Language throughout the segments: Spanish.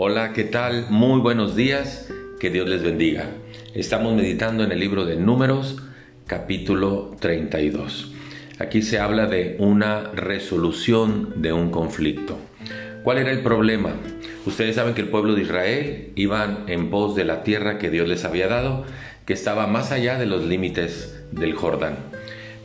Hola, ¿qué tal? Muy buenos días, que Dios les bendiga. Estamos meditando en el libro de Números, capítulo 32. Aquí se habla de una resolución de un conflicto. ¿Cuál era el problema? Ustedes saben que el pueblo de Israel iban en pos de la tierra que Dios les había dado, que estaba más allá de los límites del Jordán.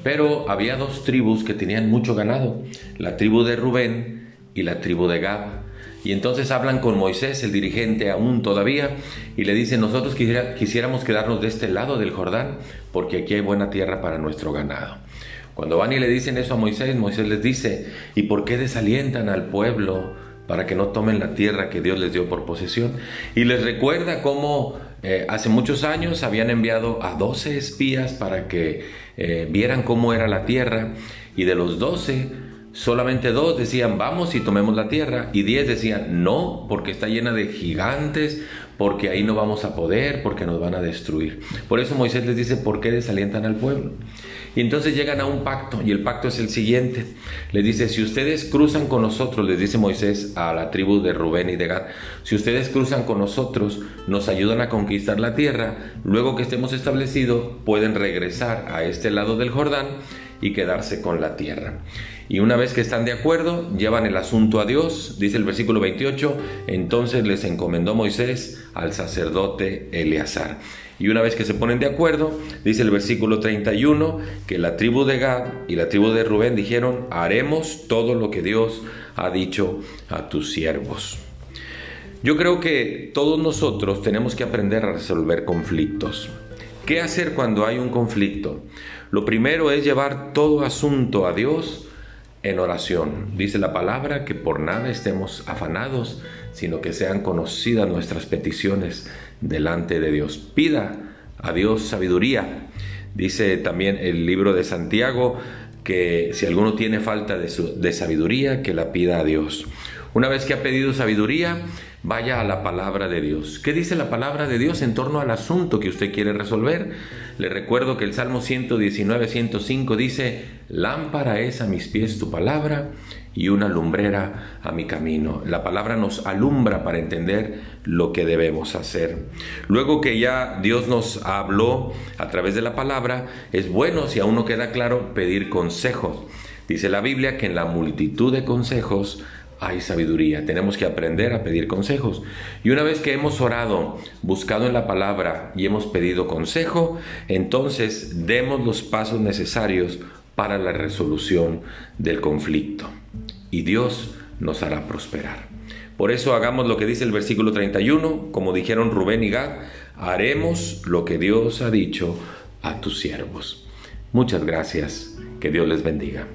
Pero había dos tribus que tenían mucho ganado, la tribu de Rubén y la tribu de Gab. Y entonces hablan con Moisés, el dirigente aún todavía, y le dicen, nosotros quisiéramos quedarnos de este lado del Jordán, porque aquí hay buena tierra para nuestro ganado. Cuando van y le dicen eso a Moisés, Moisés les dice, ¿y por qué desalientan al pueblo para que no tomen la tierra que Dios les dio por posesión? Y les recuerda cómo eh, hace muchos años habían enviado a 12 espías para que eh, vieran cómo era la tierra, y de los 12 solamente dos decían vamos y tomemos la tierra y diez decían no porque está llena de gigantes, porque ahí no vamos a poder, porque nos van a destruir. Por eso Moisés les dice, ¿por qué desalientan al pueblo? Y entonces llegan a un pacto y el pacto es el siguiente. Les dice, si ustedes cruzan con nosotros, les dice Moisés a la tribu de Rubén y de Gad, si ustedes cruzan con nosotros, nos ayudan a conquistar la tierra, luego que estemos establecidos, pueden regresar a este lado del Jordán y quedarse con la tierra. Y una vez que están de acuerdo, llevan el asunto a Dios, dice el versículo 28, entonces les encomendó Moisés al sacerdote Eleazar. Y una vez que se ponen de acuerdo, dice el versículo 31, que la tribu de Gad y la tribu de Rubén dijeron, haremos todo lo que Dios ha dicho a tus siervos. Yo creo que todos nosotros tenemos que aprender a resolver conflictos. ¿Qué hacer cuando hay un conflicto? Lo primero es llevar todo asunto a Dios en oración. Dice la palabra que por nada estemos afanados, sino que sean conocidas nuestras peticiones delante de Dios. Pida a Dios sabiduría. Dice también el libro de Santiago que si alguno tiene falta de, de sabiduría, que la pida a Dios. Una vez que ha pedido sabiduría, vaya a la palabra de Dios. ¿Qué dice la palabra de Dios en torno al asunto que usted quiere resolver? Le recuerdo que el Salmo 119, 105 dice, lámpara es a mis pies tu palabra y una lumbrera a mi camino. La palabra nos alumbra para entender lo que debemos hacer. Luego que ya Dios nos habló a través de la palabra, es bueno, si aún no queda claro, pedir consejos. Dice la Biblia que en la multitud de consejos hay sabiduría. Tenemos que aprender a pedir consejos. Y una vez que hemos orado, buscado en la palabra y hemos pedido consejo, entonces demos los pasos necesarios para la resolución del conflicto. Y Dios nos hará prosperar. Por eso hagamos lo que dice el versículo 31, como dijeron Rubén y Gad, haremos lo que Dios ha dicho a tus siervos. Muchas gracias. Que Dios les bendiga.